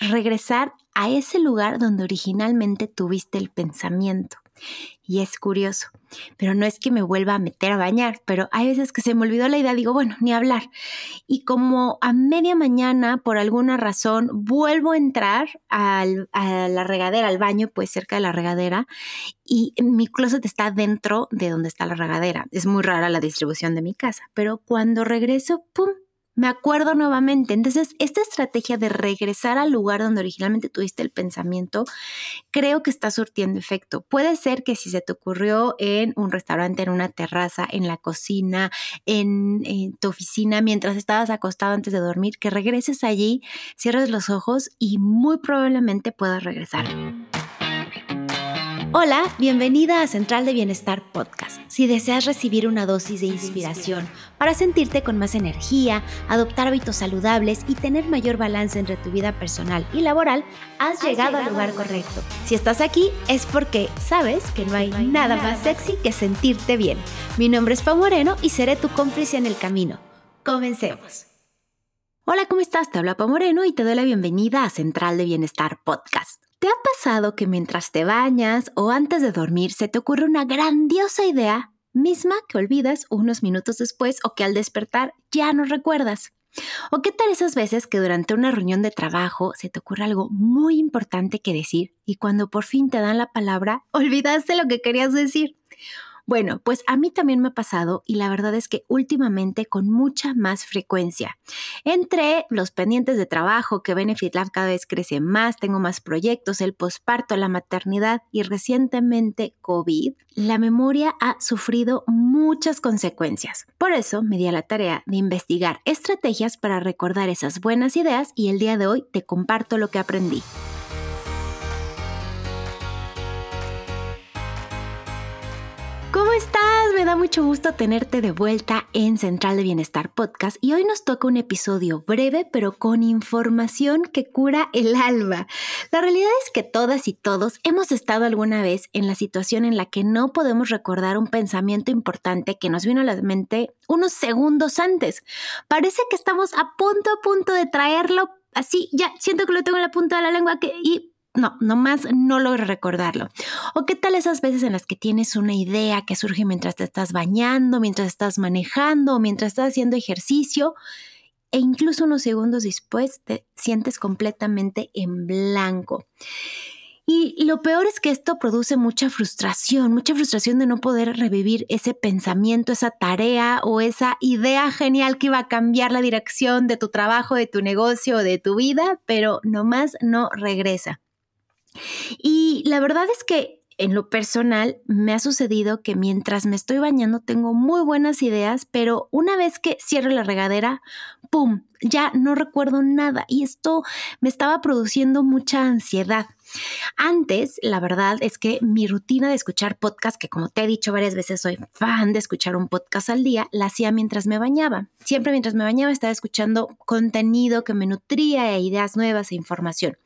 regresar a ese lugar donde originalmente tuviste el pensamiento. Y es curioso, pero no es que me vuelva a meter a bañar, pero hay veces que se me olvidó la idea, digo, bueno, ni hablar. Y como a media mañana, por alguna razón, vuelvo a entrar a la regadera, al baño, pues cerca de la regadera, y mi closet está dentro de donde está la regadera. Es muy rara la distribución de mi casa, pero cuando regreso, ¡pum! Me acuerdo nuevamente. Entonces, esta estrategia de regresar al lugar donde originalmente tuviste el pensamiento, creo que está surtiendo efecto. Puede ser que si se te ocurrió en un restaurante, en una terraza, en la cocina, en, tu oficina, mientras estabas acostado antes de dormir, que regreses allí, cierres los ojos y muy probablemente puedas regresar. Hola, bienvenida a Central de Bienestar Podcast. Si deseas recibir una dosis de inspiración para sentirte con más energía, adoptar hábitos saludables y tener mayor balance entre tu vida personal y laboral, has, llegado, al lugar correcto. Si estás aquí es porque sabes que no hay, nada, más sexy que sentirte bien. Mi nombre es Pau Moreno y seré tu cómplice en el camino. Comencemos. Hola, ¿cómo estás? Te habla Pau Moreno y te doy la bienvenida a Central de Bienestar Podcast. ¿Te ha pasado que mientras te bañas o antes de dormir se te ocurre una grandiosa idea misma que olvidas unos minutos después o que al despertar ya no recuerdas? ¿O qué tal esas veces que durante una reunión de trabajo se te ocurre algo muy importante que decir y cuando por fin te dan la palabra olvidaste lo que querías decir? Bueno, pues a mí también me ha pasado y la verdad es que últimamente con mucha más frecuencia. Entre los pendientes de trabajo que Benefit cada vez crece más, tengo más proyectos, el posparto, la maternidad y recientemente COVID, la memoria ha sufrido muchas consecuencias. Por eso me di a la tarea de investigar estrategias para recordar esas buenas ideas y el día de hoy te comparto lo que aprendí. Estás? Me da mucho gusto tenerte de vuelta en Central de Bienestar Podcast y hoy nos toca un episodio breve pero con información que cura el alma. La realidad es que todas y todos hemos estado alguna vez en la situación en la que no podemos recordar un pensamiento importante que nos vino a la mente unos segundos antes. Parece que estamos a punto a punto de traerlo así, ya siento que lo tengo en la punta de la lengua que, y no, nomás no logro recordarlo. O qué tal esas veces en las que tienes una idea que surge mientras te estás bañando, mientras estás manejando, mientras estás haciendo ejercicio, e incluso unos segundos después te sientes completamente en blanco. Y lo peor es que esto produce mucha frustración, mucha frustración de no poder revivir ese pensamiento, esa tarea o esa idea genial que iba a cambiar la dirección de tu trabajo, de tu negocio de tu vida, pero nomás no regresa. Y la verdad es que en lo personal me ha sucedido que mientras me estoy bañando tengo muy buenas ideas, pero una vez que cierro la regadera, ¡pum! Ya no recuerdo nada y esto me estaba produciendo mucha ansiedad. Antes, la verdad es que mi rutina de escuchar podcast, que como te he dicho varias veces, soy fan de escuchar un podcast al día, la hacía mientras me bañaba. Siempre mientras me bañaba estaba escuchando contenido que me nutría de ideas nuevas e información.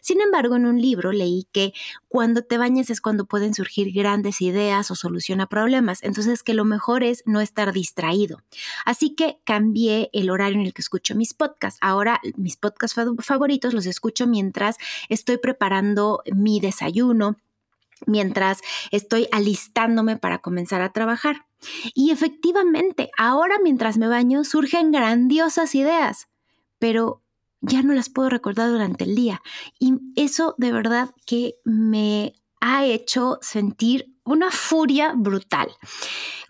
Sin embargo, en un libro leí que cuando te bañas es cuando pueden surgir grandes ideas o solución a problemas. Entonces, que lo mejor es no estar distraído. Así que cambié el horario en el que escucho mis podcasts. Ahora mis podcasts favoritos los escucho mientras estoy preparando mi desayuno, mientras estoy alistándome para comenzar a trabajar. Y efectivamente, ahora mientras me baño surgen grandiosas ideas, pero ya no las puedo recordar durante el día. Y eso de verdad que me ha hecho sentir una furia brutal.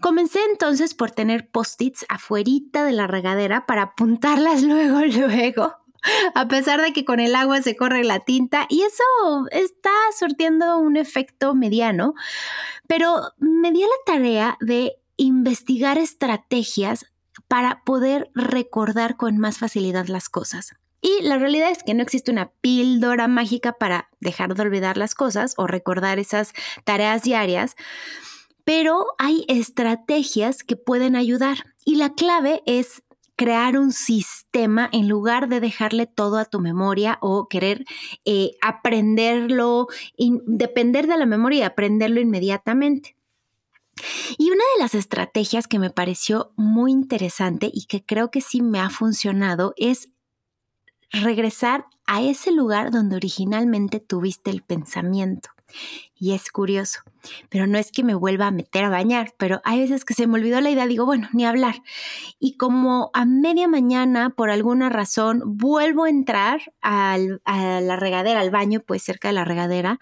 Comencé entonces por tener post-its afuerita de la regadera para apuntarlas luego, luego a pesar de que con el agua se corre la tinta y eso está surtiendo un efecto mediano, pero me di la tarea de investigar estrategias para poder recordar con más facilidad las cosas. Y la realidad es que no existe una píldora mágica para dejar de olvidar las cosas o recordar esas tareas diarias, pero hay estrategias que pueden ayudar. Y la clave es crear un sistema en lugar de dejarle todo a tu memoria o querer eh, aprenderlo, depender de la memoria y aprenderlo inmediatamente. Y una de las estrategias que me pareció muy interesante y que creo que sí me ha funcionado es regresar a ese lugar donde originalmente tuviste el pensamiento. Y es curioso, pero no es que me vuelva a meter a bañar, pero hay veces que se me olvidó la idea, digo, bueno, ni hablar. Y como a media mañana, por alguna razón, vuelvo a entrar a la regadera, al baño, pues cerca de la regadera,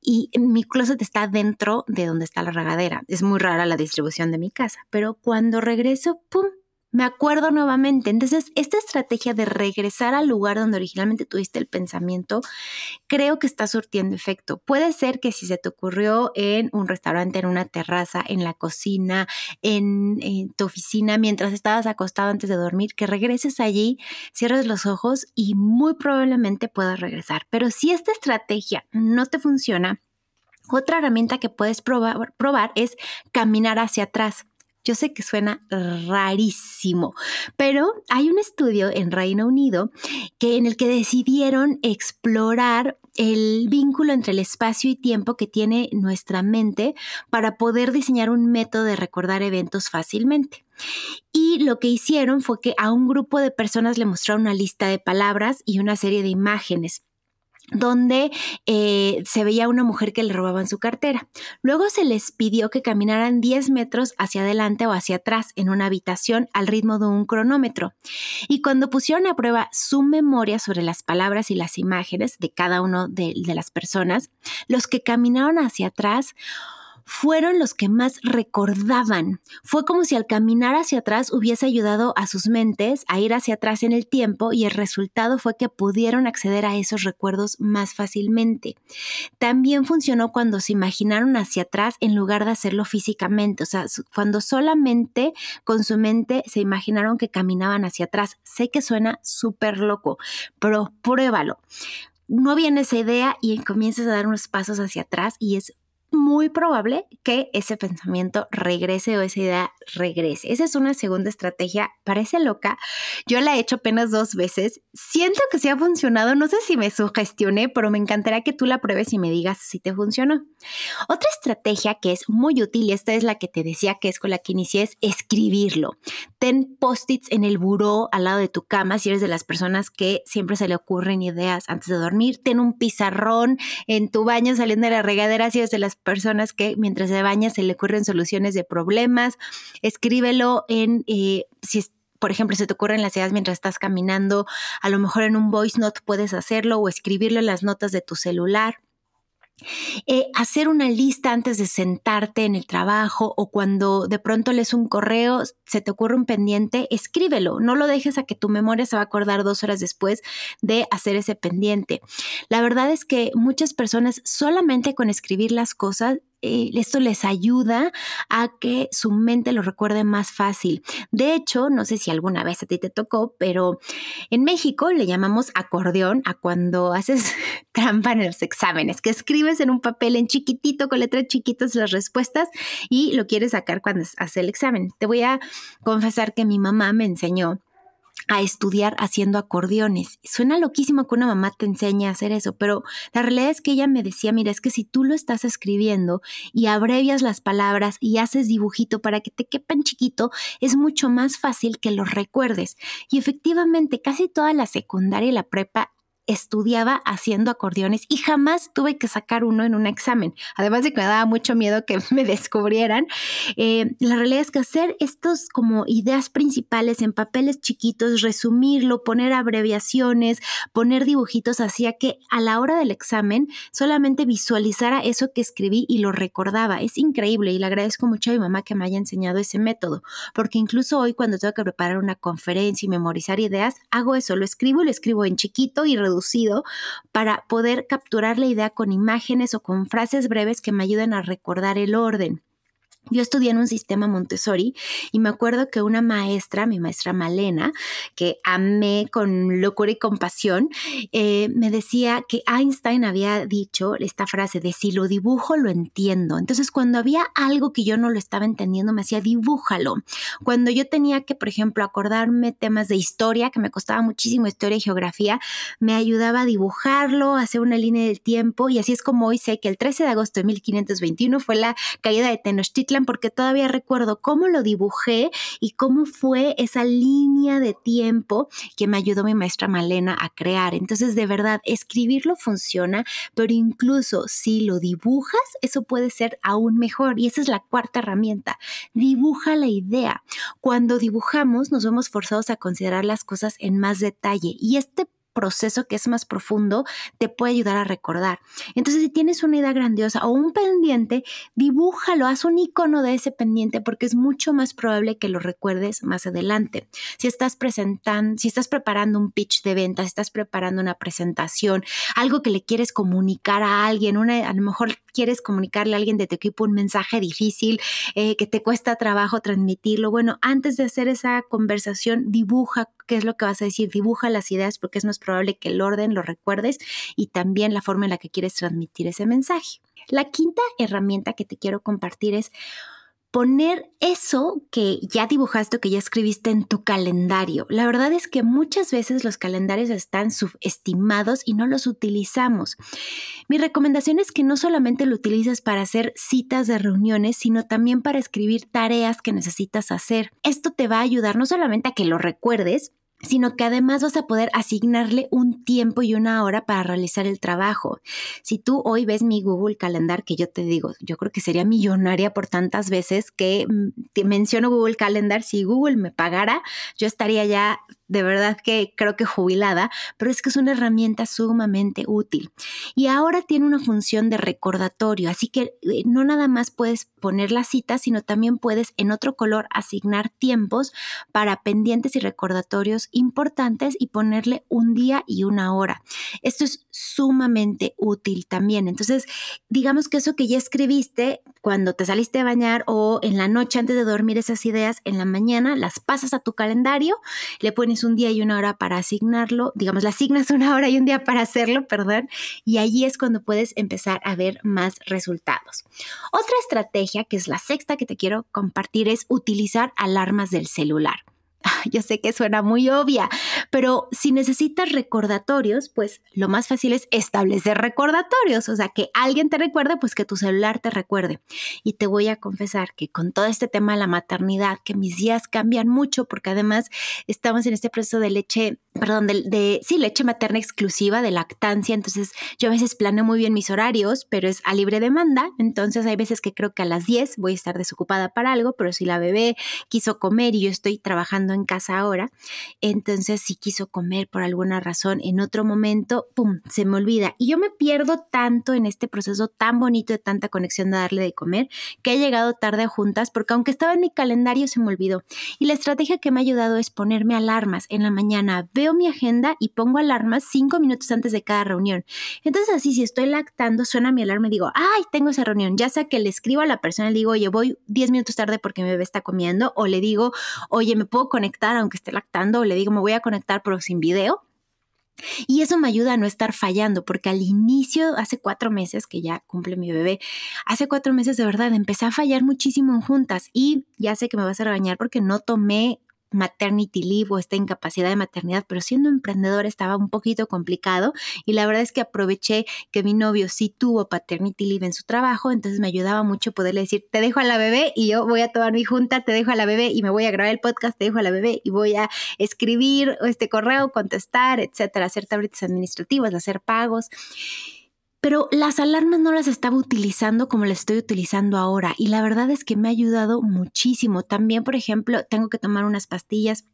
y mi closet está dentro de donde está la regadera. Es muy rara la distribución de mi casa, pero cuando regreso, ¡pum! Me acuerdo nuevamente. Entonces, esta estrategia de regresar al lugar donde originalmente tuviste el pensamiento, creo que está surtiendo efecto. Puede ser que si se te ocurrió en un restaurante, en una terraza, en la cocina, en, tu oficina, mientras estabas acostado antes de dormir, que regreses allí, cierres los ojos y muy probablemente puedas regresar. Pero si esta estrategia no te funciona, otra herramienta que puedes probar, probar es caminar hacia atrás. Yo sé que suena rarísimo, pero hay un estudio en Reino Unido que en el que decidieron explorar el vínculo entre el espacio y tiempo que tiene nuestra mente para poder diseñar un método de recordar eventos fácilmente. Y lo que hicieron fue que a un grupo de personas le mostraron una lista de palabras y una serie de imágenes donde eh, se veía una mujer que le robaban su cartera. Luego se les pidió que caminaran 10 metros hacia adelante o hacia atrás en una habitación al ritmo de un cronómetro. Y cuando pusieron a prueba su memoria sobre las palabras y las imágenes de cada uno de, de las personas, los que caminaron hacia atrás fueron los que más recordaban. Fue como si al caminar hacia atrás hubiese ayudado a sus mentes a ir hacia atrás en el tiempo y el resultado fue que pudieron acceder a esos recuerdos más fácilmente. También funcionó cuando se imaginaron hacia atrás en lugar de hacerlo físicamente, o sea, cuando solamente con su mente se imaginaron que caminaban hacia atrás. Sé que suena súper loco, pero pruébalo no viene esa idea y comienzas a dar unos pasos hacia atrás y es muy probable que ese pensamiento regrese o esa idea regrese. Esa es una segunda estrategia, parece loca. Yo la he hecho apenas dos veces. Siento que sí ha funcionado. No sé si me sugestioné, pero me encantaría que tú la pruebes y me digas si te funcionó. Otra estrategia que es muy útil, y esta es la que te decía que es con la que inicié, es escribirlo. Ten post-its en el buró al lado de tu cama si eres de las personas que siempre se le ocurren ideas antes de dormir. Ten un pizarrón en tu baño saliendo de la regadera si eres de las personas que mientras se baña se le ocurren soluciones de problemas. Escríbelo en, eh, si por ejemplo, se te ocurren las ideas mientras estás caminando, a lo mejor en un voice note puedes hacerlo o escribirlo en las notas de tu celular. Eh, hacer una lista antes de sentarte en el trabajo o cuando de pronto lees un correo, se te ocurre un pendiente, escríbelo, no lo dejes a que tu memoria se va a acordar dos horas después de hacer ese pendiente. La verdad es que muchas personas solamente con escribir las cosas eh, esto les ayuda a que su mente lo recuerde más fácil. De hecho, no sé si alguna vez a ti te tocó, pero en México le llamamos acordeón a cuando haces trampa en los exámenes, que escribes en un papel en chiquitito, con letras chiquitas las respuestas y lo quieres sacar cuando haces el examen. Te voy a confesar que mi mamá me enseñó a estudiar haciendo acordeones. Suena loquísimo que una mamá te enseñe a hacer eso, pero la realidad es que ella me decía, mira, es que si tú lo estás escribiendo y abrevias las palabras y haces dibujito para que te quepan chiquito, es mucho más fácil que lo recuerdes. Y efectivamente, casi toda la secundaria y la prepa estudiaba haciendo acordeones y jamás tuve que sacar uno en un examen. Además de que me daba mucho miedo que me descubrieran, eh, la realidad es que hacer estos como ideas principales en papeles chiquitos, resumirlo, poner abreviaciones, poner dibujitos, hacía que a la hora del examen solamente visualizara eso que escribí y lo recordaba. Es increíble y le agradezco mucho a mi mamá que me haya enseñado ese método, porque incluso hoy cuando tengo que preparar una conferencia y memorizar ideas, hago eso, lo escribo y lo escribo en chiquito y reducido para poder capturar la idea con imágenes o con frases breves que me ayuden a recordar el orden. Yo estudié en un sistema Montessori y me acuerdo que una maestra, mi maestra Malena, que amé con locura y compasión, eh, me decía que Einstein había dicho esta frase de si lo dibujo lo entiendo. Entonces cuando había algo que yo no lo estaba entendiendo, me hacía dibújalo. Cuando yo tenía que, por ejemplo, acordarme temas de historia, que me costaba muchísimo historia y geografía, me ayudaba a dibujarlo, hacer una línea del tiempo y así es como hoy sé que el 13 de agosto de 1521 fue la caída de Tenochtitlan porque todavía recuerdo cómo lo dibujé y cómo fue esa línea de tiempo que me ayudó mi maestra Malena a crear. Entonces, de verdad, escribirlo funciona, pero incluso si lo dibujas, eso puede ser aún mejor. Y esa es la cuarta herramienta. Dibuja la idea. Cuando dibujamos, nos vemos forzados a considerar las cosas en más detalle. Y este proceso que es más profundo te puede ayudar a recordar. Entonces, si tienes una idea grandiosa o un pendiente, dibújalo, haz un icono de ese pendiente porque es mucho más probable que lo recuerdes más adelante. Si estás presentando, si estás preparando un pitch de ventas, si estás preparando una presentación, algo que le quieres comunicar a alguien, a lo mejor quieres comunicarle a alguien de tu equipo un mensaje difícil eh, que te cuesta trabajo transmitirlo. Bueno, antes de hacer esa conversación, dibuja qué es lo que vas a decir, dibuja las ideas porque es más probable que el orden lo recuerdes y también la forma en la que quieres transmitir ese mensaje. La quinta herramienta que te quiero compartir es poner eso que ya dibujaste o que ya escribiste en tu calendario. La verdad es que muchas veces los calendarios están subestimados y no los utilizamos. Mi recomendación es que no solamente lo utilices para hacer citas de reuniones, sino también para escribir tareas que necesitas hacer. Esto te va a ayudar no solamente a que lo recuerdes, sino que además vas a poder asignarle un tiempo y una hora para realizar el trabajo. Si tú hoy ves mi Google Calendar, que yo te digo, yo creo que sería millonaria por tantas veces que mm, menciono Google Calendar, si Google me pagara, yo estaría ya de verdad que creo que jubilada, pero es que es una herramienta sumamente útil. Y ahora tiene una función de recordatorio, así que eh, no nada más puedes poner la cita, sino también puedes en otro color asignar tiempos para pendientes y recordatorios importantes y ponerle un día y una hora. Esto es sumamente útil también. Entonces, digamos que eso que ya escribiste cuando te saliste a bañar o en la noche antes de dormir esas ideas, en la mañana las pasas a tu calendario, le pones un día y una hora para asignarlo, digamos, le asignas una hora y un día para hacerlo, perdón, y allí es cuando puedes empezar a ver más resultados. Otra estrategia, que es la sexta que te quiero compartir, es utilizar alarmas del celular. Yo sé que suena muy obvia, pero si necesitas recordatorios, pues lo más fácil es establecer recordatorios, o sea, que alguien te recuerde, pues que tu celular te recuerde. Y te voy a confesar que con todo este tema de la maternidad, que mis días cambian mucho, porque además estamos en este proceso de leche, perdón, de, sí, leche materna exclusiva, de lactancia, entonces yo a veces planeo muy bien mis horarios, pero es a libre demanda, entonces hay veces que creo que a las 10 voy a estar desocupada para algo, pero si la bebé quiso comer y yo estoy en casa ahora, entonces si quiso comer por alguna razón en otro momento, ¡pum!, se me olvida. Y yo me pierdo tanto en este proceso tan bonito de tanta conexión de darle de comer, que he llegado tarde a juntas, porque aunque estaba en mi calendario, se me olvidó. Y la estrategia que me ha ayudado es ponerme alarmas en la mañana. Veo mi agenda y pongo alarmas cinco minutos antes de cada reunión. Entonces así, si estoy lactando, suena mi alarma y digo, ay, tengo esa reunión. Ya sea que le escribo a la persona, le digo, oye, voy 10 minutos tarde porque mi bebé está comiendo, o le digo, oye, me puedo conectar aunque esté lactando, le digo, me voy a conectar pero sin video. Y eso me ayuda a no estar fallando, porque al inicio, hace cuatro meses que ya cumple mi bebé, hace cuatro meses de verdad empecé a fallar muchísimo en juntas y ya sé que me vas a regañar porque no tomé maternity leave o esta incapacidad de maternidad, pero siendo emprendedor estaba un poquito complicado y la verdad es que aproveché que mi novio sí tuvo paternity leave en su trabajo, entonces me ayudaba mucho poderle decir, te dejo a la bebé y yo voy a tomar mi junta, te dejo a la bebé y me voy a grabar el podcast, te dejo a la bebé y voy a escribir este correo, contestar, etcétera, hacer tablets administrativas, hacer pagos pero las alarmas no las estaba utilizando como las estoy utilizando ahora y la verdad es que me ha ayudado muchísimo. También, por ejemplo, tengo que tomar unas pastillas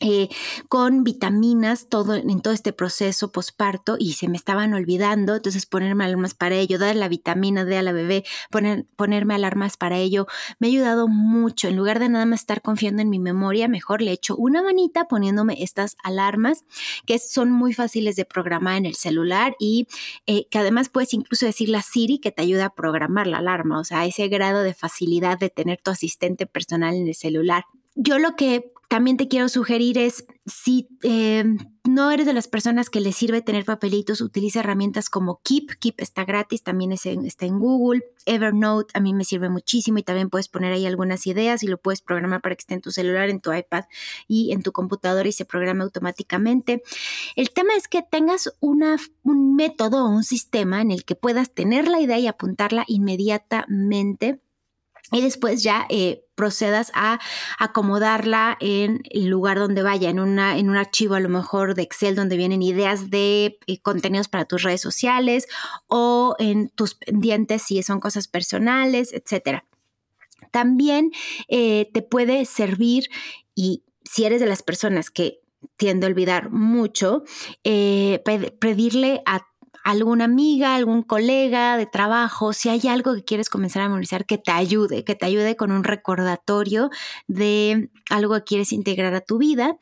eh, con vitaminas todo en todo este proceso posparto y se me estaban olvidando, entonces ponerme alarmas para ello, dar la vitamina D a la bebé, poner, ponerme alarmas para ello, me ha ayudado mucho. En lugar de nada más estar confiando en mi memoria, mejor le echo una manita poniéndome estas alarmas que son muy fáciles de programar en el celular y eh, que además puedes incluso decirle a Siri que te ayuda a programar la alarma, o sea, ese grado de facilidad de tener tu asistente personal en el celular. Yo lo que también te quiero sugerir es, si eh, no eres de las personas que les sirve tener papelitos, utiliza herramientas como Keep. Keep está gratis, también está en Google. Evernote a mí me sirve muchísimo y también puedes poner ahí algunas ideas y lo puedes programar para que esté en tu celular, en tu iPad y en tu computadora y se programe automáticamente. El tema es que tengas un método o un sistema en el que puedas tener la idea y apuntarla inmediatamente y después ya eh, procedas a acomodarla en el lugar donde vaya, en, una, en un archivo a lo mejor de Excel donde vienen ideas de eh, contenidos para tus redes sociales o en tus pendientes si son cosas personales, etc. También eh, te puede servir y si eres de las personas que tiende a olvidar mucho, pedirle a alguna amiga, algún colega de trabajo, si hay algo que quieres comenzar a memorizar que te ayude, que te ayude con un recordatorio de algo que quieres integrar a tu vida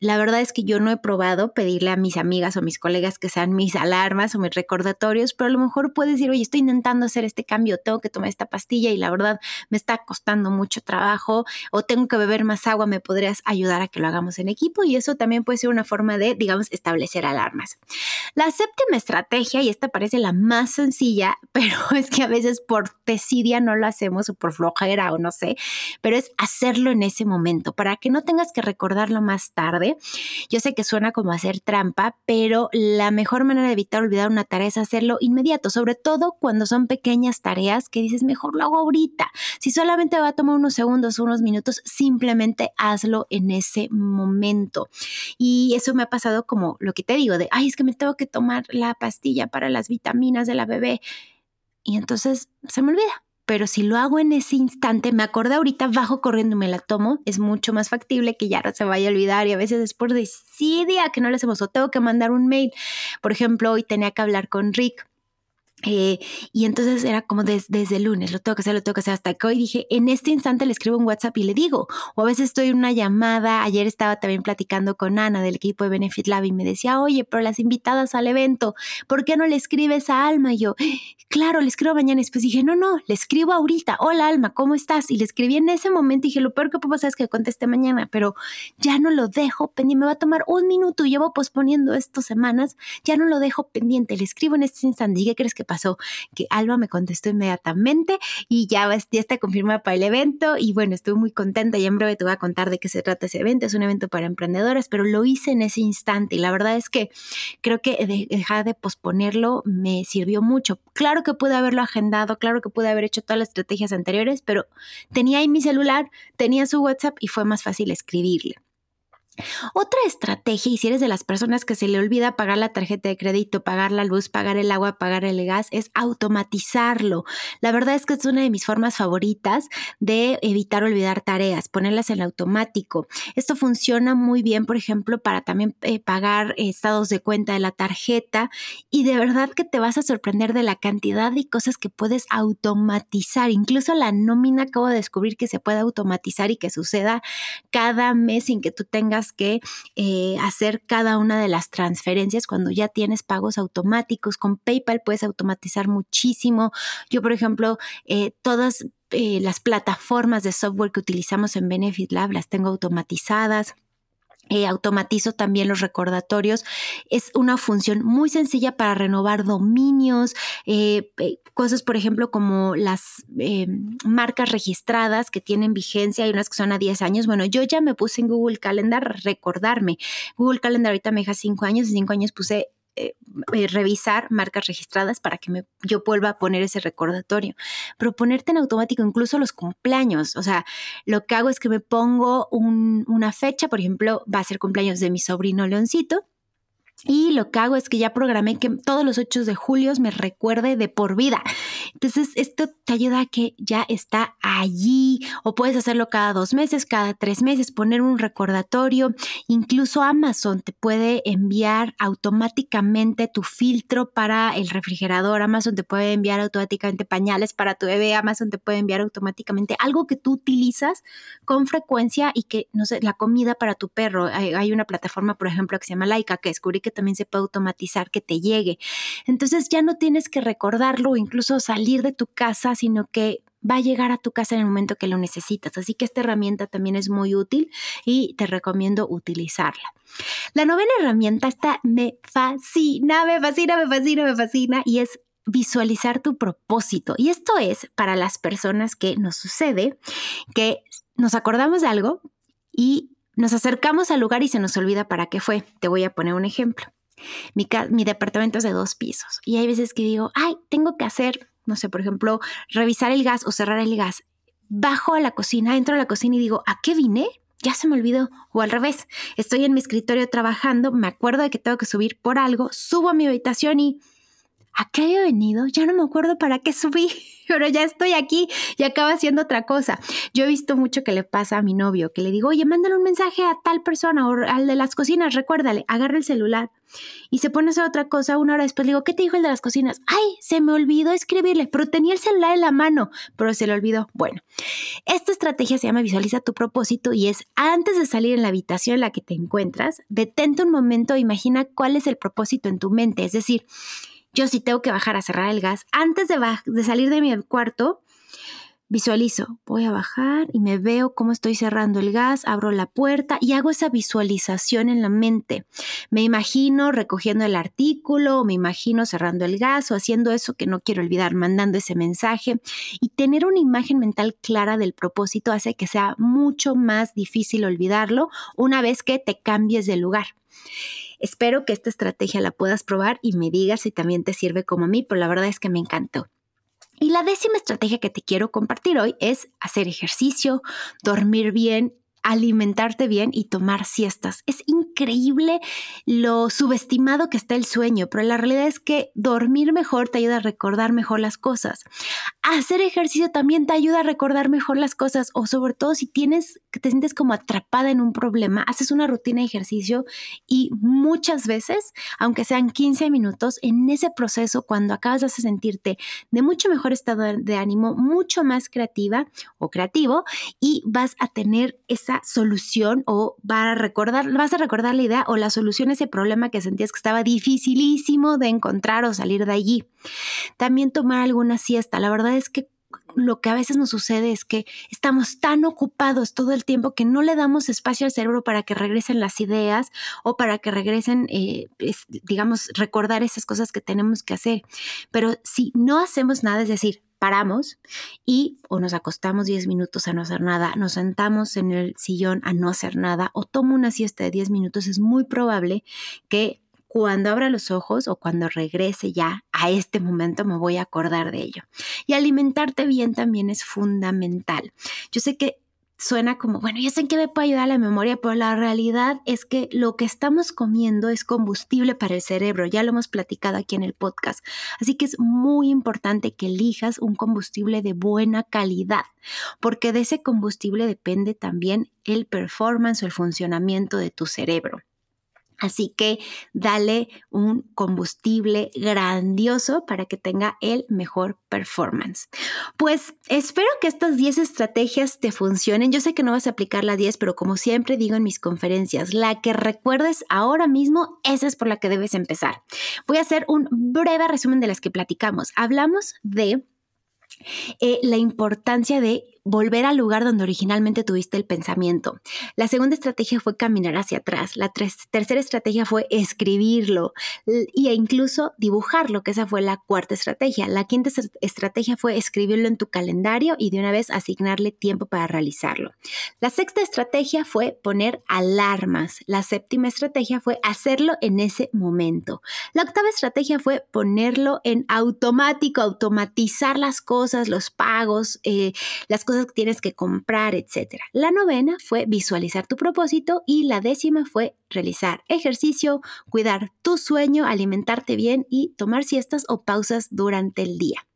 la verdad es que yo no he probado pedirle a mis amigas o mis colegas que sean mis alarmas o mis recordatorios, pero a lo mejor puedes decir, oye, estoy intentando hacer este cambio, tengo que tomar esta pastilla y la verdad me está costando mucho trabajo o tengo que beber más agua, me podrías ayudar a que lo hagamos en equipo y eso también puede ser una forma de, digamos, establecer alarmas. La séptima estrategia, y esta parece la más sencilla, pero es que a veces por tesidia no lo hacemos o por flojera o no sé, pero es hacerlo en ese momento para que no tengas que recordarlo más tarde yo sé que suena como hacer trampa, pero la mejor manera de evitar olvidar una tarea es hacerlo inmediato, sobre todo cuando son pequeñas tareas que dices, mejor lo hago ahorita. Si solamente va a tomar unos segundos unos minutos, simplemente hazlo en ese momento. Y eso me ha pasado como lo que te digo, de, ay, es que me tengo que tomar la pastilla para las vitaminas de la bebé. Y entonces se me olvida pero si lo hago en ese instante, me acordé ahorita, bajo corriendo y me la tomo, es mucho más factible que ya se vaya a olvidar y a veces después de sí día que no le hacemos o tengo que mandar un mail. Por ejemplo, hoy tenía que hablar con Rick eh, y entonces era como desde el lunes, lo tengo que hacer, lo tengo que hacer hasta que hoy dije, en este instante le escribo un WhatsApp y le digo, o a veces estoy en una llamada, ayer estaba también platicando con Ana del equipo de Benefit Lab y me decía, oye, pero las invitadas al evento, ¿por qué no le escribes a Alma? Y yo, claro, le escribo mañana y después dije, no, no, le escribo ahorita, hola Alma, ¿cómo estás? Y le escribí en ese momento y dije, lo peor que puedo pasar es que conteste mañana, pero ya no lo dejo pendiente, me va a tomar un minuto, llevo posponiendo estas semanas, ya no lo dejo pendiente, le escribo en este instante, ¿y qué crees que pasó? Que Alba me contestó inmediatamente y ya, está confirmada para el evento y bueno, estoy muy contenta y en breve te voy a contar de qué se trata ese evento. Es un evento para emprendedoras, pero lo hice en ese instante y la verdad es que creo que dejar de posponerlo me sirvió mucho. Claro que pude haberlo agendado, claro que pude haber hecho todas las estrategias anteriores, pero tenía ahí mi celular, tenía su WhatsApp y fue más fácil escribirle. Otra estrategia, y si eres de las personas que se le olvida pagar la tarjeta de crédito, pagar la luz, pagar el agua, pagar el gas, es automatizarlo. La verdad es que es una de mis formas favoritas de evitar olvidar tareas, ponerlas en automático. Esto funciona muy bien, por ejemplo, para también eh, pagar estados de cuenta de la tarjeta y de verdad que te vas a sorprender de la cantidad de cosas que puedes automatizar. Incluso la nómina acabo de descubrir que se puede automatizar y que suceda cada mes sin que tú tengas que eh, hacer cada una de las transferencias cuando ya tienes pagos automáticos. Con PayPal puedes automatizar muchísimo. Yo, por ejemplo, eh, todas eh, las plataformas de software que utilizamos en Benefit Lab las tengo automatizadas. Eh, automatizo también los recordatorios. Es una función muy sencilla para renovar dominios, eh, cosas, por ejemplo, como las eh, marcas registradas que tienen vigencia, hay unas que son a 10 años. Bueno, yo ya me puse en Google Calendar recordarme. Google Calendar ahorita me deja 5 años, y 5 años puse eh, eh, revisar marcas registradas para que me, yo vuelva a poner ese recordatorio. Pero ponerte en automático incluso los cumpleaños. O sea, lo que hago es que me pongo una fecha, por ejemplo, va a ser cumpleaños de mi sobrino Leoncito y lo que hago es que ya programé que todos los 8 de julio me recuerde de por vida. Entonces, esto te ayuda a que ya está allí o puedes hacerlo cada dos meses, cada tres meses, poner un recordatorio. Incluso Amazon te puede enviar automáticamente tu filtro para el refrigerador. Amazon te puede enviar automáticamente pañales para tu bebé. Amazon te puede enviar automáticamente algo que tú utilizas con frecuencia y que, no sé, la comida para tu perro. Hay, una plataforma, por ejemplo, que se llama Laika, que descubrí que también se puede automatizar que te llegue. Entonces ya no tienes que recordarlo o incluso salir de tu casa, sino que va a llegar a tu casa en el momento que lo necesitas. Así que esta herramienta también es muy útil y te recomiendo utilizarla. La novena herramienta esta me fascina, me fascina, me fascina, me fascina y es visualizar tu propósito. Y esto es para las personas que nos sucede que nos acordamos de algo y nos acercamos al lugar y se nos olvida para qué fue. Te voy a poner un ejemplo. Mi, departamento es de dos pisos y hay veces que digo, ay, tengo que hacer, no sé, por ejemplo, revisar el gas o cerrar el gas. bajo a la cocina, entro a la cocina y digo, ¿a qué vine? Ya se me olvidó. O al revés, estoy en mi escritorio trabajando, me acuerdo de que tengo que subir por algo, subo a mi habitación y ¿a qué había venido? Ya no me acuerdo para qué subí, pero ya estoy aquí y acaba haciendo otra cosa. Yo he visto mucho que le pasa a mi novio, que le digo, oye, mándale un mensaje a tal persona o al de las cocinas, recuérdale, agarra el celular y se pone a hacer otra cosa. Una hora después le digo, ¿qué te dijo el de las cocinas? Ay, se me olvidó escribirle, pero tenía el celular en la mano, pero se le olvidó. Bueno, esta estrategia se llama visualiza tu propósito y es antes de salir en la habitación en la que te encuentras, detente un momento, imagina cuál es el propósito en tu mente, es decir, yo sí tengo que bajar a cerrar el gas. Antes de, salir de mi cuarto, visualizo, voy a bajar y me veo cómo estoy cerrando el gas, abro la puerta y hago esa visualización en la mente. Me imagino recogiendo el artículo, me imagino cerrando el gas o haciendo eso que no quiero olvidar, mandando ese mensaje. Y tener una imagen mental clara del propósito hace que sea mucho más difícil olvidarlo una vez que te cambies de lugar. Espero que esta estrategia la puedas probar y me digas si también te sirve como a mí, pero la verdad es que me encantó. Y la décima estrategia que te quiero compartir hoy es hacer ejercicio, dormir bien alimentarte bien y tomar siestas. Es increíble lo subestimado que está el sueño, pero la realidad es que dormir mejor te ayuda a recordar mejor las cosas. Hacer ejercicio también te ayuda a recordar mejor las cosas o sobre todo si tienes te sientes como atrapada en un problema, haces una rutina de ejercicio y muchas veces, aunque sean 15 minutos, en ese proceso cuando acabas de sentirte de mucho mejor estado de ánimo, mucho más creativa o creativo y vas a tener esa solución o va recordar, vas a recordar la idea o la solución a ese problema que sentías que estaba dificilísimo de encontrar o salir de allí. También tomar alguna siesta. La verdad es que lo que a veces nos sucede es que estamos tan ocupados todo el tiempo que no le damos espacio al cerebro para que regresen las ideas o para que regresen, eh, digamos, recordar esas cosas que tenemos que hacer. Pero si no hacemos nada, es decir, paramos y o nos acostamos 10 minutos a no hacer nada, nos sentamos en el sillón a no hacer nada o tomo una siesta de 10 minutos, es muy probable que cuando abra los ojos o cuando regrese ya a este momento me voy a acordar de ello. Y alimentarte bien también es fundamental. Yo sé que suena como, bueno, ya sé en qué me puede ayudar la memoria, pero la realidad es que lo que estamos comiendo es combustible para el cerebro, ya lo hemos platicado aquí en el podcast. Así que es muy importante que elijas un combustible de buena calidad, porque de ese combustible depende también el performance o el funcionamiento de tu cerebro. Así que dale un combustible grandioso para que tenga el mejor performance. Pues espero que estas 10 estrategias te funcionen. Yo sé que no vas a aplicar las 10, pero como siempre digo en mis conferencias, la que recuerdes ahora mismo, esa es por la que debes empezar. Voy a hacer un breve resumen de las que platicamos. Hablamos de eh, la importancia de volver al lugar donde originalmente tuviste el pensamiento. La segunda estrategia fue caminar hacia atrás. La tercera estrategia fue escribirlo e incluso dibujarlo, que esa fue la cuarta estrategia. La quinta estrategia fue escribirlo en tu calendario y de una vez asignarle tiempo para realizarlo. La sexta estrategia fue poner alarmas. La séptima estrategia fue hacerlo en ese momento. La octava estrategia fue ponerlo en automático, automatizar las cosas, los pagos, eh, las cosas que tienes que comprar, etc. La novena fue visualizar tu propósito y la décima fue realizar ejercicio, cuidar tu sueño, alimentarte bien y tomar siestas o pausas durante el día.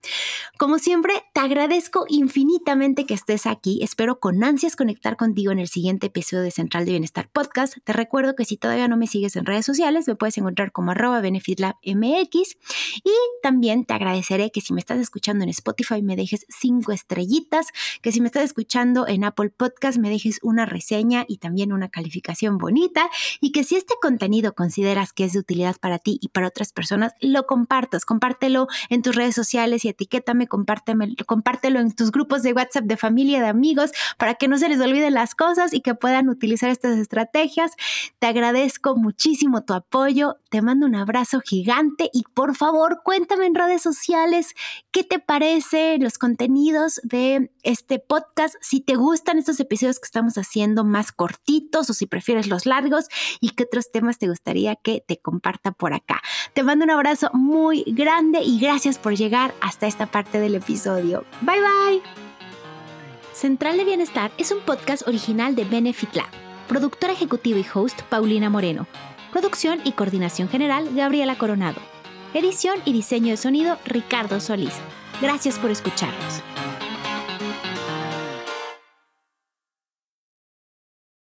Como siempre, te agradezco infinitamente que estés aquí. Espero con ansias conectar contigo en el siguiente episodio de Central de Bienestar Podcast. Te recuerdo que si todavía no me sigues en redes sociales, me puedes encontrar como arroba benefitlabmx y también te agradeceré que si me estás escuchando en Spotify me dejes cinco estrellitas, que si me estás escuchando en Apple Podcast me dejes una reseña y también una calificación bonita y que si este contenido consideras que es de utilidad para ti y para otras personas, lo compartas, compártelo en tus redes sociales y etiquétame, compártelo en tus grupos de WhatsApp de familia, de amigos, para que no se les olviden las cosas y que puedan utilizar estas estrategias. Te agradezco muchísimo tu apoyo, te mando un abrazo gigante y por favor cuéntame en redes sociales qué te parece los contenidos de este podcast, si te gustan estos episodios que estamos haciendo más cortitos o si prefieres los largos y qué otros temas te gustaría que te comparta por acá. Te mando un abrazo muy grande y gracias por llegar hasta esta parte del episodio. Bye bye. Central de Bienestar es un podcast original de Benefit Lab. Productora ejecutiva y host Paulina Moreno. Producción y coordinación general Gabriela Coronado. Edición y diseño de sonido Ricardo Solís. Gracias por escucharnos.